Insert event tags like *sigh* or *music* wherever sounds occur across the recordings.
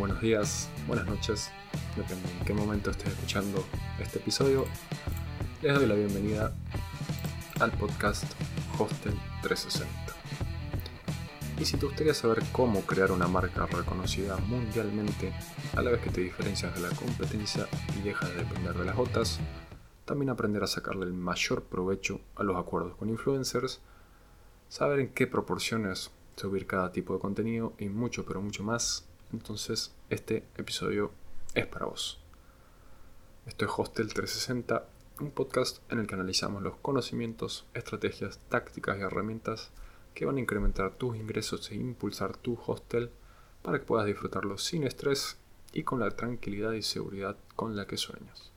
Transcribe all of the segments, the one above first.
buenos días, buenas noches, depende en qué momento estés escuchando este episodio. Les doy la bienvenida al podcast Hostel 360. Y si te gustaría saber cómo crear una marca reconocida mundialmente a la vez que te diferencias de la competencia y dejas de depender de las otras, también aprender a sacarle el mayor provecho a los acuerdos con influencers, saber en qué proporciones subir cada tipo de contenido y mucho pero mucho más, entonces este episodio es para vos. Esto es Hostel 360, un podcast en el que analizamos los conocimientos, estrategias, tácticas y herramientas que van a incrementar tus ingresos e impulsar tu hostel para que puedas disfrutarlo sin estrés y con la tranquilidad y seguridad con la que sueñas.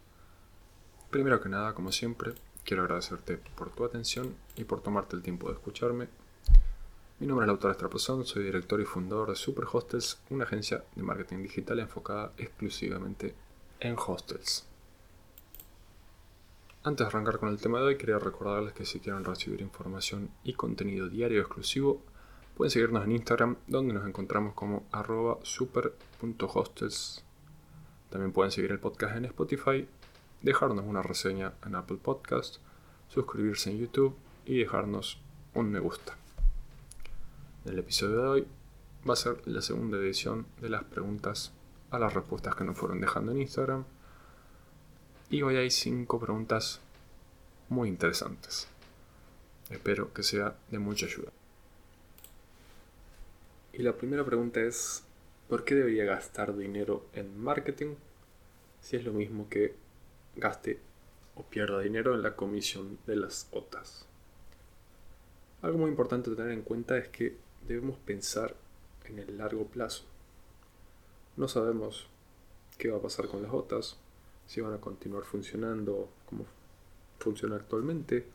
Primero que nada, como siempre, quiero agradecerte por tu atención y por tomarte el tiempo de escucharme mi nombre es Lautaro Estrapozón, soy director y fundador de Super Hostels, una agencia de marketing digital enfocada exclusivamente en hostels. Antes de arrancar con el tema de hoy, quería recordarles que si quieren recibir información y contenido diario exclusivo, pueden seguirnos en Instagram, donde nos encontramos como super.hostels. También pueden seguir el podcast en Spotify, dejarnos una reseña en Apple Podcast, suscribirse en YouTube y dejarnos un me gusta. El episodio de hoy va a ser la segunda edición de las preguntas a las respuestas que nos fueron dejando en Instagram. Y hoy hay cinco preguntas muy interesantes. Espero que sea de mucha ayuda. Y la primera pregunta es, ¿por qué debería gastar dinero en marketing si es lo mismo que gaste o pierda dinero en la comisión de las OTAs? Algo muy importante tener en cuenta es que debemos pensar en el largo plazo. No sabemos qué va a pasar con las OTAs, si van a continuar funcionando como funciona actualmente,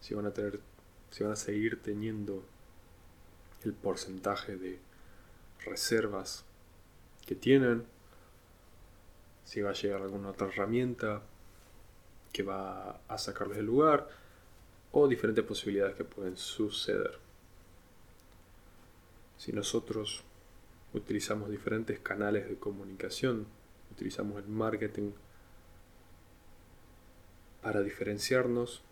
si van a tener, si van a seguir teniendo el porcentaje de reservas que tienen, si va a llegar alguna otra herramienta que va a sacarles del lugar o diferentes posibilidades que pueden suceder si nosotros utilizamos diferentes canales de comunicación, utilizamos el marketing para diferenciarnos,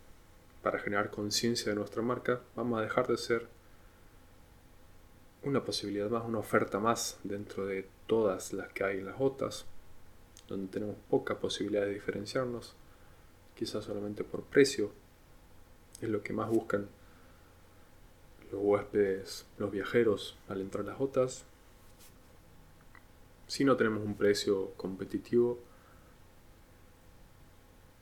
para generar conciencia de nuestra marca, vamos a dejar de ser una posibilidad más, una oferta más dentro de todas las que hay en las OTAs, donde tenemos poca posibilidad de diferenciarnos, quizás solamente por precio, es lo que más buscan los huéspedes, los viajeros al entrar las OTAs. Si no tenemos un precio competitivo,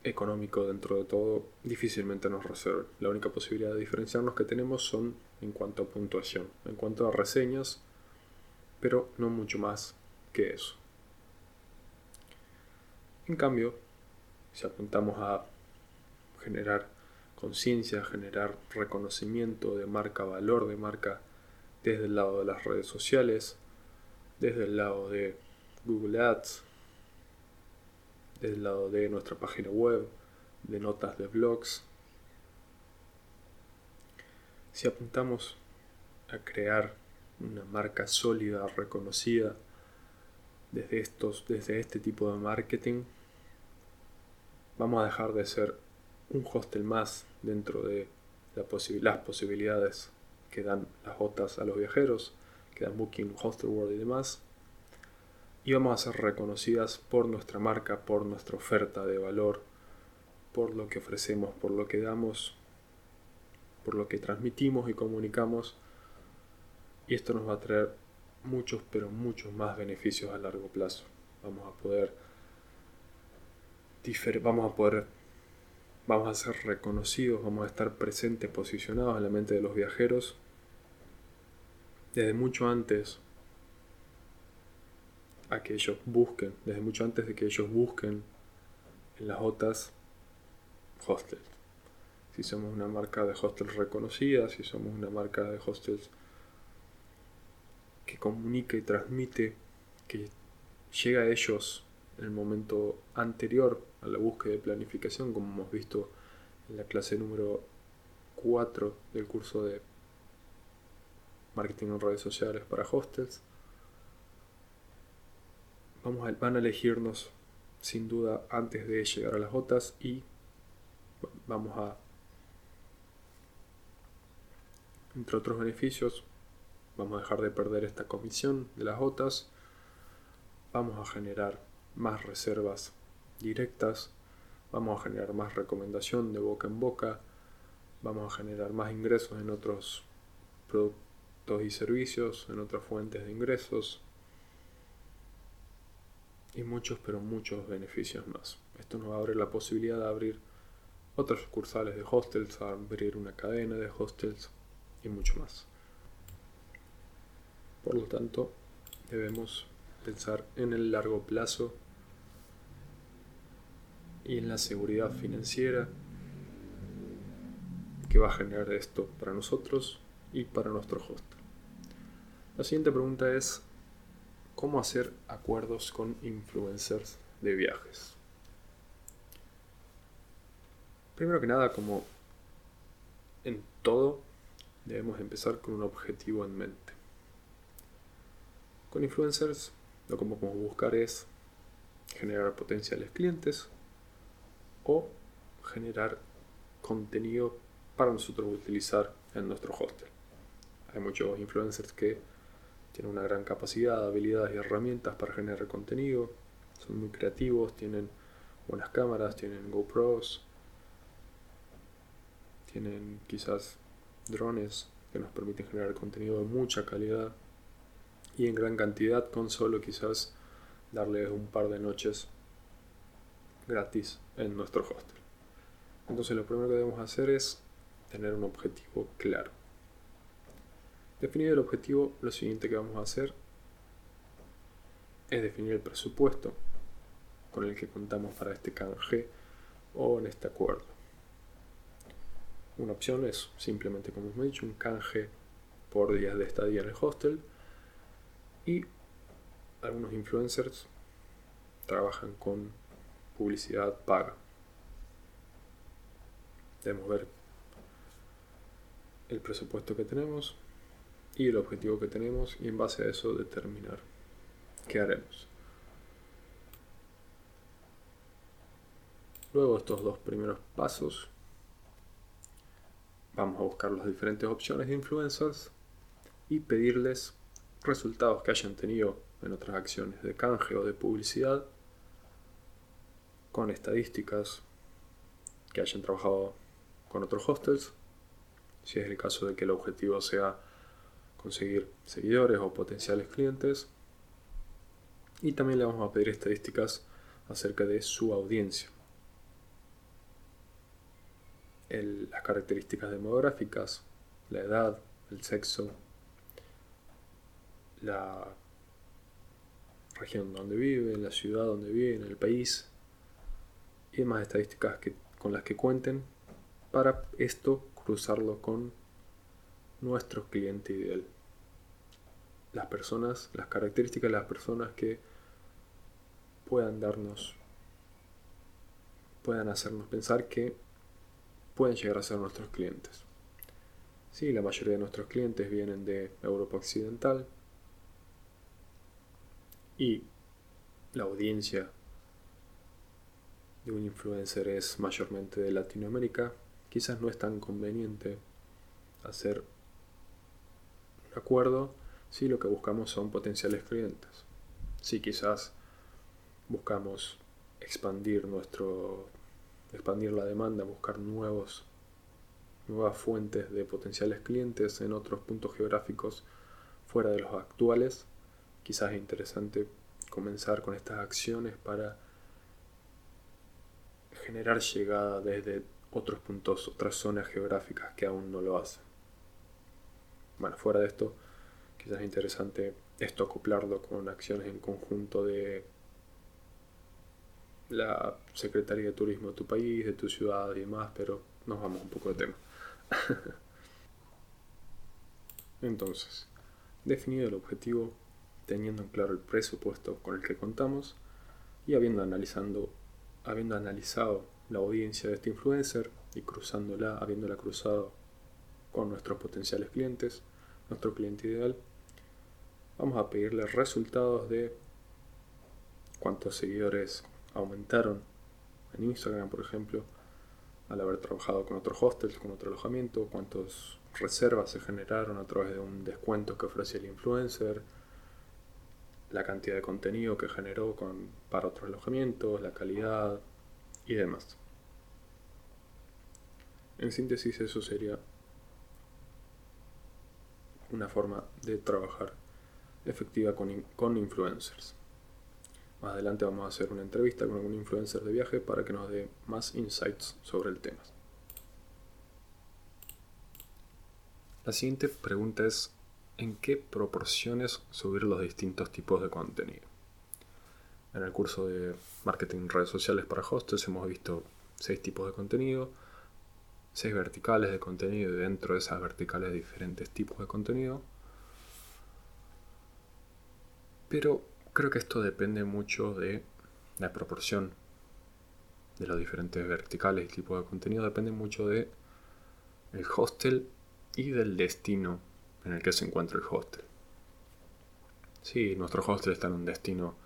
económico dentro de todo, difícilmente nos reserven. La única posibilidad de diferenciarnos que tenemos son en cuanto a puntuación, en cuanto a reseñas, pero no mucho más que eso. En cambio, si apuntamos a generar conciencia, generar reconocimiento de marca, valor de marca desde el lado de las redes sociales, desde el lado de Google Ads, desde el lado de nuestra página web, de notas de blogs. Si apuntamos a crear una marca sólida, reconocida, desde, estos, desde este tipo de marketing, vamos a dejar de ser un hostel más dentro de las posibilidades que dan las OTAs a los viajeros, que dan Booking, Hostelworld y demás. Y vamos a ser reconocidas por nuestra marca, por nuestra oferta de valor, por lo que ofrecemos, por lo que damos, por lo que transmitimos y comunicamos. Y esto nos va a traer muchos, pero muchos más beneficios a largo plazo. Vamos a poder, vamos a poder vamos a ser reconocidos, vamos a estar presentes, posicionados en la mente de los viajeros desde mucho antes a que ellos busquen, desde mucho antes de que ellos busquen en las OTAs hostels. Si somos una marca de hostels reconocida, si somos una marca de hostels que comunica y transmite, que llega a ellos en el momento anterior a la búsqueda de planificación, como hemos visto en la clase número 4 del curso de marketing en redes sociales para hostels. vamos a, van a elegirnos sin duda antes de llegar a las OTAs y vamos a, entre otros beneficios, vamos a dejar de perder esta comisión de las OTAs, vamos a generar más reservas directas, vamos a generar más recomendación de boca en boca, vamos a generar más ingresos en otros productos y servicios, en otras fuentes de ingresos y muchos, pero muchos beneficios más. Esto nos abre la posibilidad de abrir otras sucursales de hostels, abrir una cadena de hostels y mucho más. Por lo tanto, debemos pensar en el largo plazo y en la seguridad financiera que va a generar esto para nosotros y para nuestro hostel. La siguiente pregunta es, ¿cómo hacer acuerdos con influencers de viajes? Primero que nada, como en todo, debemos empezar con un objetivo en mente. Con influencers lo que podemos buscar es generar potenciales clientes o generar contenido para nosotros utilizar en nuestro hostel. Hay muchos influencers que tienen una gran capacidad, habilidades y herramientas para generar contenido, son muy creativos, tienen buenas cámaras, tienen GoPros, tienen quizás drones que nos permiten generar contenido de mucha calidad y en gran cantidad con solo quizás darles un par de noches gratis en nuestro hostel. Entonces lo primero que debemos hacer es tener un objetivo claro. Definido el objetivo, lo siguiente que vamos a hacer es definir el presupuesto con el que contamos para este canje o en este acuerdo. Una opción es simplemente, como hemos dicho, un canje por días de estadía en el hostel. Y algunos influencers trabajan con publicidad paga. Debemos ver el presupuesto que tenemos y el objetivo que tenemos y en base a eso determinar qué haremos. Luego estos dos primeros pasos, Vamos a buscar las diferentes opciones de influencers y pedirles resultados que hayan tenido en otras acciones de canje o de publicidad con estadísticas que hayan trabajado con otros hostels, si es el caso de que el objetivo sea conseguir seguidores o potenciales clientes. Y también le vamos a pedir estadísticas acerca de su audiencia las características demográficas, la edad, el sexo, la región donde vive, la ciudad donde vive, el país y demás estadísticas que, con las que cuenten para esto cruzarlo con nuestro cliente ideal. Las personas, las características de las personas que puedan darnos, puedan hacernos pensar que pueden llegar a ser nuestros clientes. Sí, la mayoría de nuestros clientes vienen de Europa Occidental y la audiencia de un influencer es mayormente de Latinoamérica, quizás no es tan conveniente hacer un acuerdo si lo que buscamos son potenciales clientes. Si quizás buscamos expandir nuestro expandir la demanda, buscar nuevos, nuevas fuentes de potenciales clientes en otros puntos geográficos fuera de los actuales. Quizás es interesante comenzar con estas acciones para generar llegada desde otros puntos, otras zonas geográficas que aún no lo hacen. Bueno, fuera de esto, quizás es interesante esto acoplarlo con acciones en conjunto de la Secretaría de Turismo de tu país, de tu ciudad y demás, pero nos vamos un poco de tema. *laughs* Entonces, definido el objetivo, teniendo en claro el presupuesto con el que contamos y habiendo, analizando, habiendo analizado la audiencia de este influencer y cruzándola, habiéndola cruzado con nuestros potenciales clientes, nuestro cliente ideal, vamos a pedirle resultados de cuántos seguidores aumentaron en Instagram, por ejemplo, al haber trabajado con otros hostels, con otro alojamiento, cuántas reservas se generaron a través de un descuento que ofrecía el influencer, la cantidad de contenido que generó con, para otros alojamientos, la calidad y demás. En síntesis, eso sería una forma de trabajar efectiva con, con influencers. Más adelante vamos a hacer una entrevista con algún influencer de viaje para que nos dé más insights sobre el tema. La siguiente pregunta es, ¿en qué proporciones subir los distintos tipos de contenido? En el curso de marketing redes sociales para hostels hemos visto seis tipos de contenido, seis verticales de contenido y dentro de esas verticales diferentes tipos de contenido. Pero creo que esto depende mucho de la proporción de los diferentes verticales y tipos de contenido. Depende mucho de el hostel y del destino en el que se encuentra el hostel. Si nuestro hostel está en un destino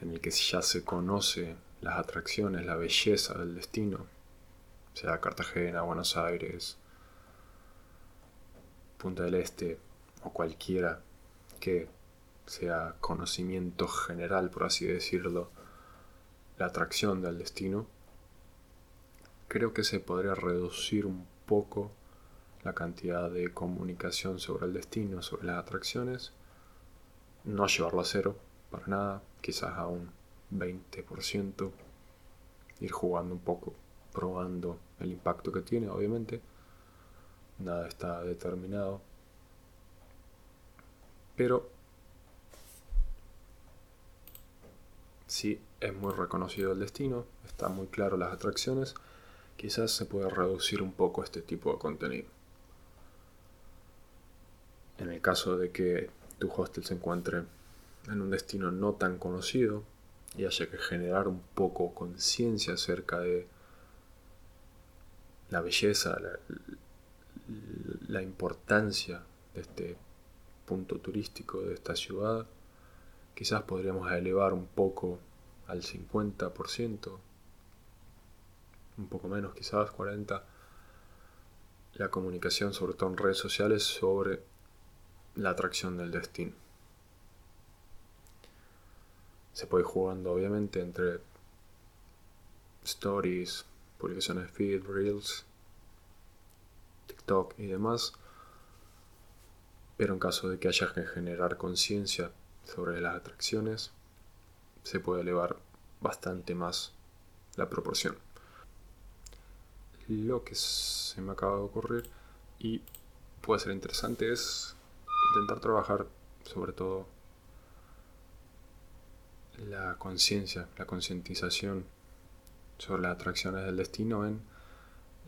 en el que ya se conoce las atracciones, la belleza del destino, sea Cartagena, Buenos Aires, Punta del Este o cualquiera que sea conocimiento general, por así decirlo, la atracción del destino, creo que se podría reducir un poco la cantidad de comunicación sobre el destino, sobre las atracciones, no llevarlo a cero, para nada, quizás a un 20%, ir jugando un poco, probando el impacto que tiene, obviamente, nada está determinado, pero si es muy reconocido el destino, está muy claro las atracciones, quizás se puede reducir un poco este tipo de contenido. En el caso de que tu hostel se encuentre en un destino no tan conocido y haya que generar un poco conciencia acerca de la belleza, la, la importancia de este punto turístico de esta ciudad, quizás podríamos elevar un poco al 50%, un poco menos quizás 40%, la comunicación, sobre todo en redes sociales, sobre la atracción del destino. Se puede ir jugando obviamente entre stories, publicaciones feed, reels, TikTok y demás, pero en caso de que haya que generar conciencia sobre las atracciones, se puede elevar bastante más la proporción. Lo que se me acaba de ocurrir y puede ser interesante es intentar trabajar sobre todo la conciencia, la concientización sobre las atracciones del destino en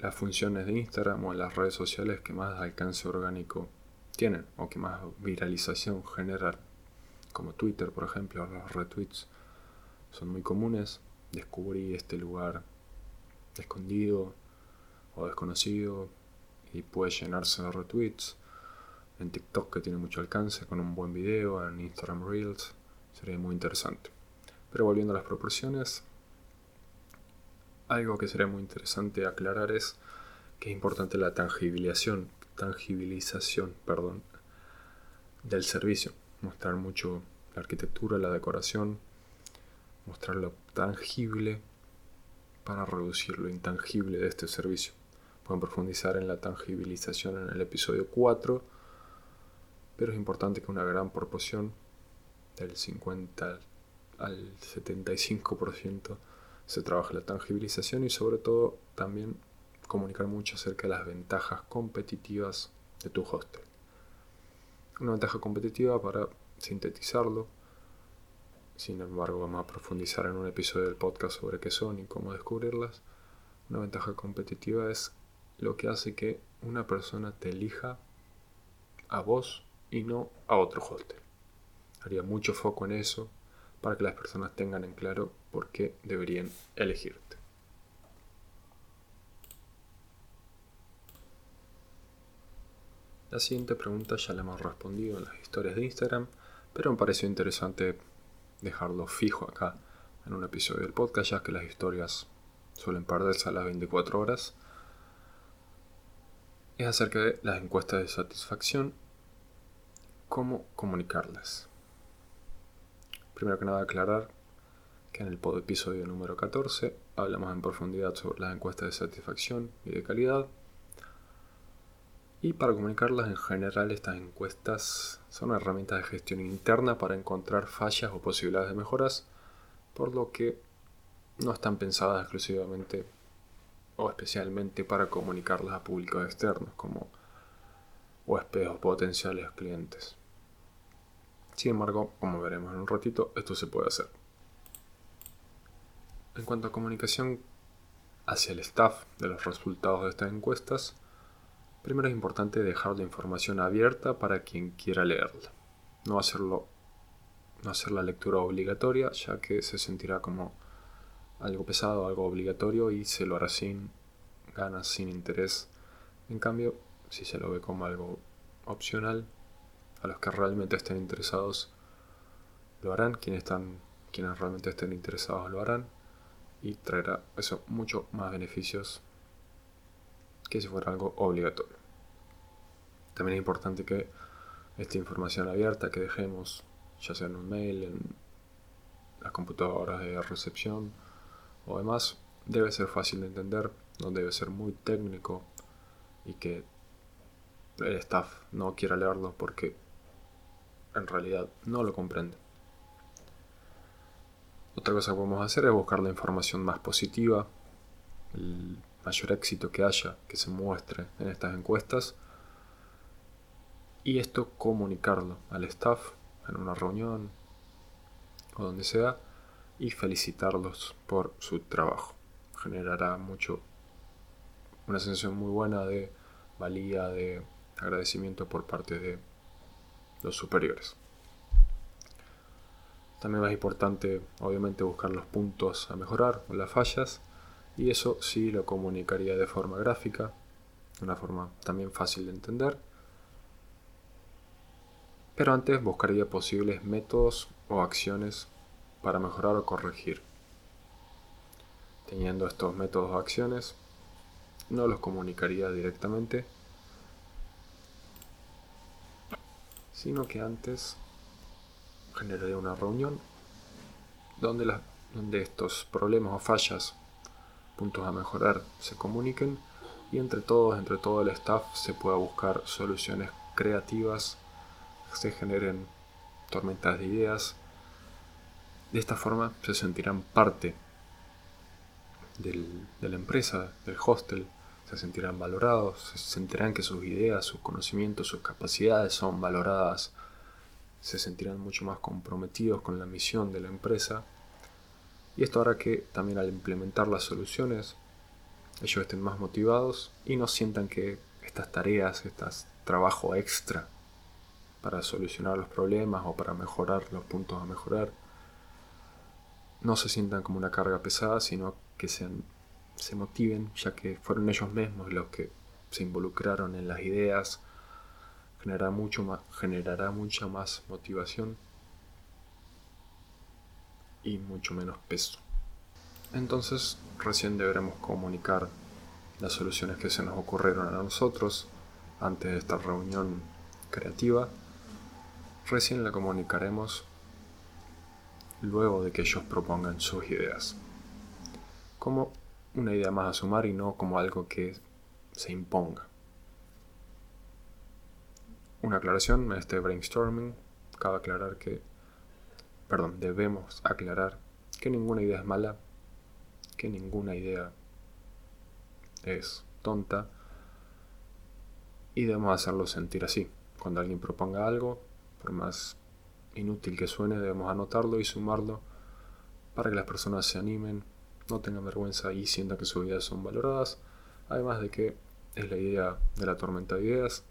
las funciones de Instagram o en las redes sociales que más alcance orgánico tienen o que más viralización generan como Twitter, por ejemplo, los retweets son muy comunes. Descubrí este lugar escondido o desconocido y puede llenarse de retweets. En TikTok que tiene mucho alcance con un buen video, en Instagram Reels, sería muy interesante. Pero volviendo a las proporciones, algo que sería muy interesante aclarar es que es importante la tangibilización, tangibilización perdón, del servicio mostrar mucho la arquitectura, la decoración, mostrar lo tangible para reducir lo intangible de este servicio. Pueden profundizar en la tangibilización en el episodio 4, pero es importante que una gran proporción, del 50 al 75%, se trabaje la tangibilización y sobre todo también comunicar mucho acerca de las ventajas competitivas de tu hostel. Una ventaja competitiva para sintetizarlo. Sin embargo, vamos a profundizar en un episodio del podcast sobre qué son y cómo descubrirlas. Una ventaja competitiva es lo que hace que una persona te elija a vos y no a otro hostel. Haría mucho foco en eso para que las personas tengan en claro por qué deberían elegirte. La siguiente pregunta ya la hemos respondido en las historias de Instagram, pero me pareció interesante dejarlo fijo acá en un episodio del podcast, ya que las historias suelen perderse a las 24 horas, es acerca de las encuestas de satisfacción, cómo comunicarlas. Primero que nada aclarar que en el episodio número 14 hablamos en profundidad sobre las encuestas de satisfacción y de calidad. Y para comunicarlas en general estas encuestas son herramientas de gestión interna para encontrar fallas o posibilidades de mejoras, por lo que no están pensadas exclusivamente o especialmente para comunicarlas a públicos externos como huéspedes o potenciales clientes. Sin embargo, como veremos en un ratito, esto se puede hacer. En cuanto a comunicación hacia el staff de los resultados de estas encuestas, primero es importante dejar la información abierta para quien quiera leerla. No hacerlo no hacer la lectura obligatoria, ya que se sentirá como algo pesado, algo obligatorio y se lo hará sin ganas, sin interés. En cambio, si se lo ve como algo opcional, a los que realmente estén interesados lo harán, quienes, están, quienes realmente estén interesados lo harán y traerá eso mucho más beneficios que si fuera algo obligatorio. También es importante que esta información abierta que dejemos, ya sea en un mail, en las computadoras de recepción, o demás, debe ser fácil de entender, no debe ser muy técnico y que el staff no quiera leerlo porque en realidad no lo comprende. Otra cosa que podemos hacer es buscar la información más positiva, el mayor éxito que haya, que se muestre en estas encuestas, y esto comunicarlo al staff en una reunión o donde sea, y felicitarlos por su trabajo. Generará mucho una sensación muy buena de valía, de agradecimiento por parte de los superiores. También es importante, obviamente, buscar los puntos a mejorar o las fallas, y eso sí lo comunicaría de forma gráfica, de una forma también fácil de entender. Pero antes buscaría posibles métodos o acciones para mejorar o corregir. Teniendo estos métodos o acciones, no los comunicaría directamente, sino que antes generaría una reunión donde, donde estos problemas o fallas, puntos a mejorar, se comuniquen y entre todos, entre todo el staff, se pueda buscar soluciones creativas, se generen tormentas de ideas. De esta forma se sentirán parte de la empresa, del hostel, se sentirán valorados, se sentirán que sus ideas, sus conocimientos, sus capacidades son valoradas, se sentirán mucho más comprometidos con la misión de la empresa. Y esto hará que también al implementar las soluciones, ellos estén más motivados y no sientan que estas tareas, este trabajo extra para solucionar los problemas o para mejorar los puntos a mejorar, no se sientan como una carga pesada, sino que sean, se motiven, ya que fueron ellos mismos los que se involucraron en las ideas, generará, mucho más, generará mucha más motivación y mucho menos peso. Entonces, recién deberemos comunicar las soluciones que se nos ocurrieron a nosotros antes de esta reunión creativa. Recién la comunicaremos luego de que ellos propongan sus ideas. Como una idea más a sumar y no como algo que se imponga. Una aclaración este brainstorming. Cabe aclarar que, perdón, debemos aclarar que ninguna idea es mala, que ninguna idea es tonta y debemos hacerlo sentir así. Cuando alguien proponga algo, por más inútil que suene, debemos anotarlo y sumarlo para que las personas se animen, no tengan vergüenza y sientan que sus ideas son valoradas. Además de que es la idea de la tormenta de ideas.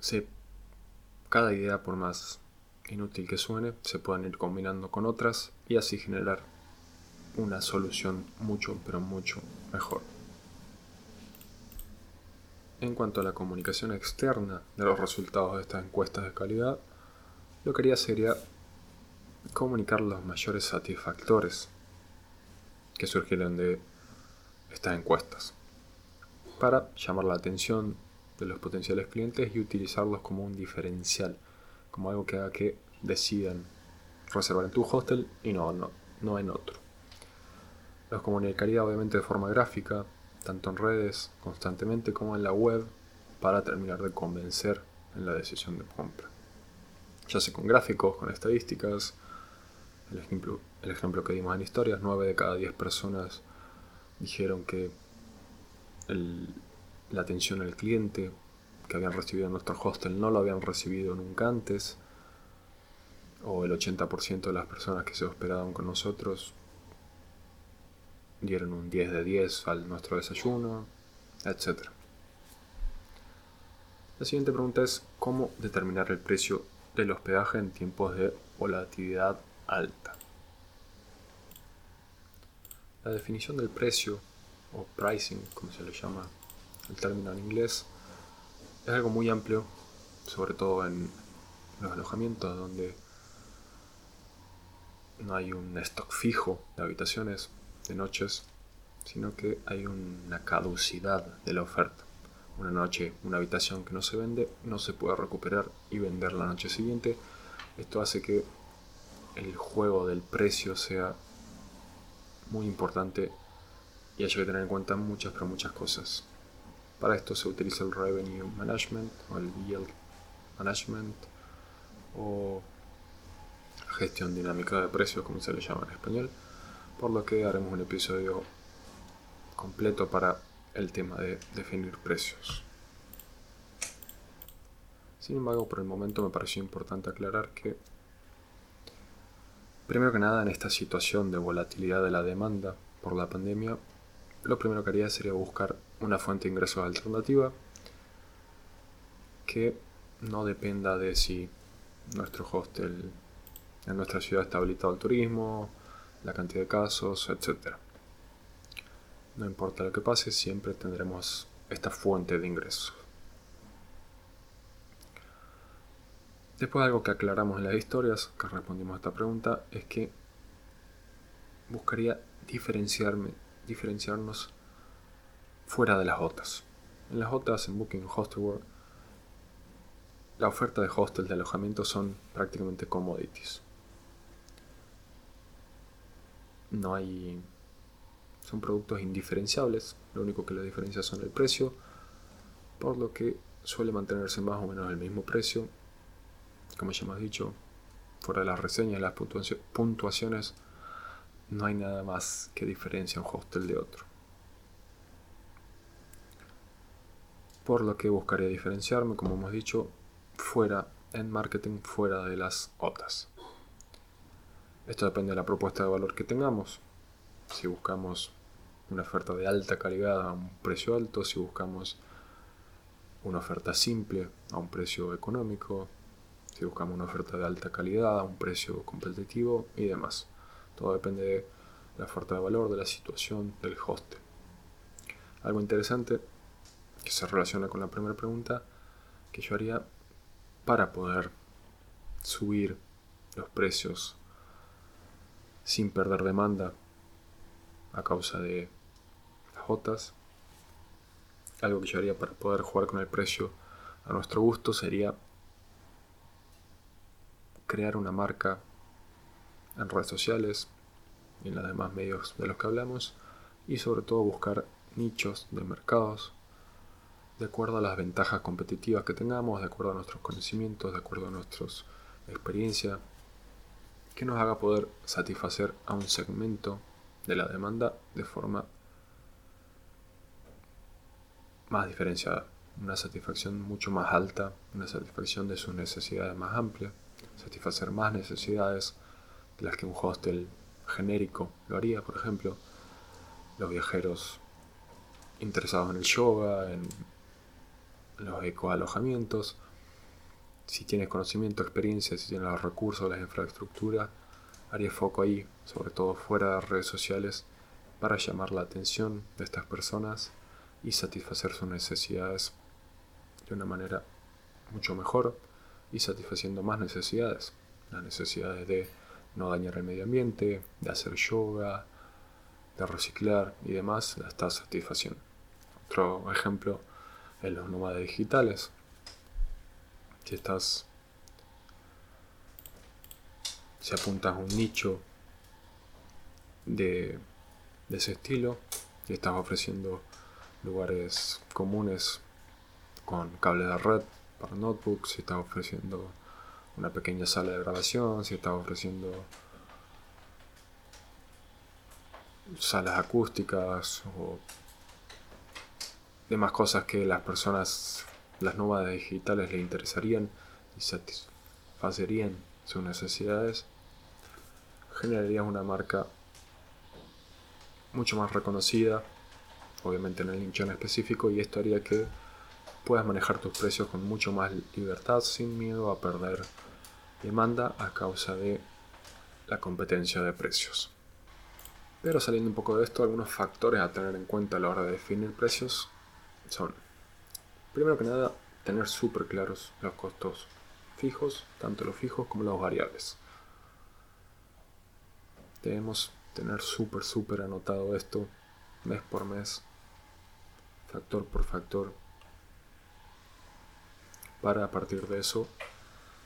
Se, cada idea, por más inútil que suene, se pueden ir combinando con otras y así generar una solución mucho, pero mucho mejor. En cuanto a la comunicación externa de los resultados de estas encuestas de calidad, lo que haría sería comunicar los mayores satisfactores que surgieron de estas encuestas para llamar la atención de los potenciales clientes y utilizarlos como un diferencial, como algo que haga que decidan reservar en tu hostel y no, no, no en otro. Los comunicaría obviamente de forma gráfica, tanto en redes constantemente como en la web, para terminar de convencer en la decisión de compra. Ya sea con gráficos, con estadísticas, el ejemplo, el ejemplo que dimos en historias, 9 de cada 10 personas dijeron que la atención al cliente que habían recibido en nuestro hostel no lo habían recibido nunca antes, o el 80% de las personas que se hospedaban con nosotros dieron un 10 de 10 al nuestro desayuno, etc. La siguiente pregunta es cómo determinar el precio del hospedaje en tiempos de volatilidad alta. La definición del precio, o pricing, como se le llama el término en inglés, es algo muy amplio, sobre todo en los alojamientos donde no hay un stock fijo de habitaciones de noches, sino que hay una caducidad de la oferta. Una noche, una habitación que no se vende, no se puede recuperar y vender la noche siguiente. Esto hace que el juego del precio sea muy importante y hay que tener en cuenta muchas, pero muchas cosas. Para esto se utiliza el Revenue Management o el Yield Management o gestión dinámica de precios, como se le llama en español, por lo que haremos un episodio completo para el tema de definir precios. Sin embargo, por el momento me pareció importante aclarar que Primero que nada, en esta situación de volatilidad de la demanda por la pandemia, lo primero que haría sería buscar una fuente de ingresos alternativa que no dependa de si nuestro hostel en nuestra ciudad está habilitado al turismo, la cantidad de casos, etc. No importa lo que pase, siempre tendremos esta fuente de ingresos. Después algo que aclaramos en las historias, que respondimos a esta pregunta, es que buscaría diferenciarme, diferenciarnos fuera de las OTAs. En las OTAs, en Booking Hostelworld, la oferta de hostel de alojamiento son prácticamente commodities. No hay... Son productos indiferenciables, lo único que la diferencia son el precio, por lo que suele mantenerse más o menos el mismo precio como ya hemos dicho, fuera de las reseñas, las puntuaciones, no hay nada más que diferencia un hostel de otro. Por lo que buscaré diferenciarme, como hemos dicho, fuera en marketing, fuera de las OTAs. Esto depende de la propuesta de valor que tengamos. Si buscamos una oferta de alta calidad a un precio alto, si buscamos una oferta simple a un precio económico, si buscamos una oferta de alta calidad, a un precio competitivo y demás. Todo depende de la oferta de valor, de la situación del hostel. Algo interesante que se relaciona con la primera pregunta que yo haría para poder subir los precios sin perder demanda a causa de las jotas. Algo que yo haría para poder jugar con el precio a nuestro gusto sería crear una marca en redes sociales y en los demás medios de los que hablamos y sobre todo buscar nichos de mercados de acuerdo a las ventajas competitivas que tengamos, de acuerdo a nuestros conocimientos, de acuerdo a nuestra experiencia, que nos haga poder satisfacer a un segmento de la demanda de forma más diferenciada, una satisfacción mucho más alta, una satisfacción de sus necesidades más amplia satisfacer más necesidades de las que un hostel genérico lo haría, por ejemplo, los viajeros interesados en el yoga, en los ecoalojamientos, si tienes conocimiento, experiencia, si tienes los recursos, las infraestructuras, haría foco ahí, sobre todo fuera de redes sociales, para llamar la atención de estas personas y satisfacer sus necesidades de una manera mucho mejor y satisfaciendo más necesidades, las necesidades de no dañar el medio ambiente, de hacer yoga, de reciclar y demás, la estás satisfaciendo. Otro ejemplo es los nómadas digitales. Si estás. Si apuntas a un nicho de, de ese estilo y estás ofreciendo lugares comunes con cable de red para notebooks, si estás ofreciendo una pequeña sala de grabación, si estás ofreciendo salas acústicas o demás cosas que las personas, las nómadas digitales le interesarían y satisfacerían sus necesidades, generarías una marca mucho más reconocida, obviamente en el nicho en específico, y esto haría que puedas manejar tus precios con mucho más libertad, sin miedo a perder demanda a causa de la competencia de precios. Pero saliendo un poco de esto, algunos factores a tener en cuenta a la hora de definir precios son, primero que nada, tener súper claros los costos fijos, tanto los fijos como los variables. Debemos tener súper, súper anotado esto mes por mes, factor por factor, para a partir de eso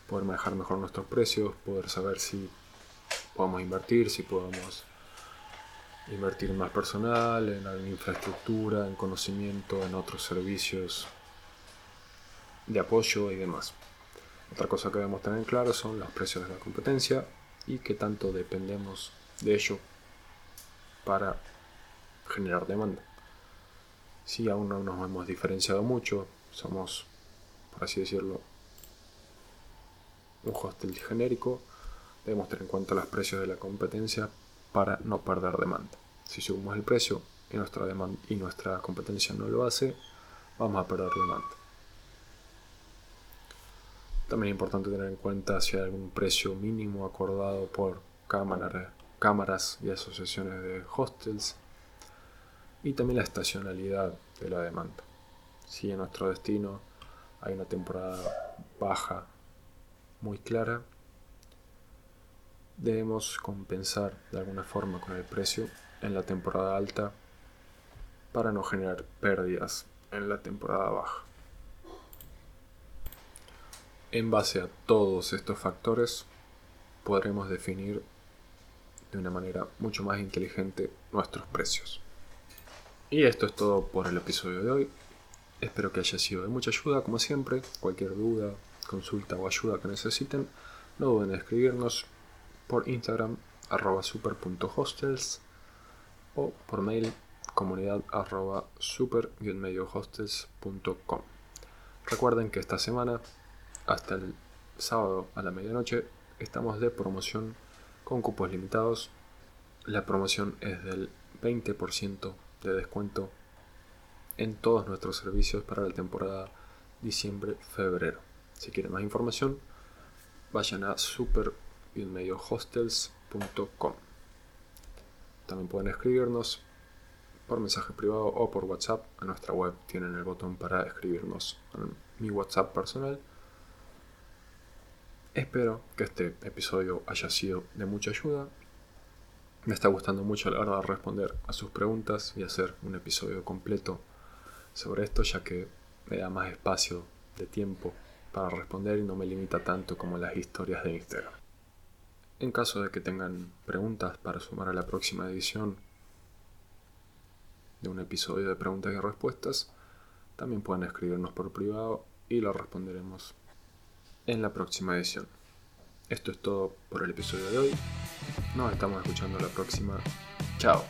poder manejar mejor nuestros precios, poder saber si podemos invertir, si podemos invertir más personal, en infraestructura, en conocimiento, en otros servicios de apoyo y demás. Otra cosa que debemos tener en claro son los precios de la competencia y qué tanto dependemos de ello para generar demanda. Si aún no nos hemos diferenciado mucho, somos, por así decirlo, un hostel genérico, debemos tener en cuenta los precios de la competencia para no perder demanda. Si subimos el precio y nuestra, demanda, y nuestra competencia no lo hace, vamos a perder demanda. También es importante tener en cuenta si hay algún precio mínimo acordado por cámaras y asociaciones de hostels y también la estacionalidad de la demanda. Si en nuestro destino hay una temporada baja muy clara, debemos compensar de alguna forma con el precio en la temporada alta para no generar pérdidas en la temporada baja. En base a todos estos factores podremos definir de una manera mucho más inteligente nuestros precios. Y esto es todo por el episodio de hoy. Espero que haya sido de mucha ayuda, como siempre. Cualquier duda, consulta o ayuda que necesiten, no duden en escribirnos por Instagram super.hostels o por mail comunidad super. Recuerden que esta semana, hasta el sábado a la medianoche, estamos de promoción con cupos limitados. La promoción es del 20% de descuento en todos nuestros servicios para la temporada diciembre-febrero. Si quieren más información, vayan a super hostels.com. También pueden escribirnos por mensaje privado o por WhatsApp. En nuestra web tienen el botón para escribirnos en mi WhatsApp personal. Espero que este episodio haya sido de mucha ayuda. Me está gustando mucho la de responder a sus preguntas y hacer un episodio completo sobre esto, ya que me da más espacio de tiempo para responder y no me limita tanto como las historias de Instagram. En caso de que tengan preguntas para sumar a la próxima edición de un episodio de preguntas y respuestas, también pueden escribirnos por privado y lo responderemos en la próxima edición. Esto es todo por el episodio de hoy. Nos estamos escuchando la próxima. Chao.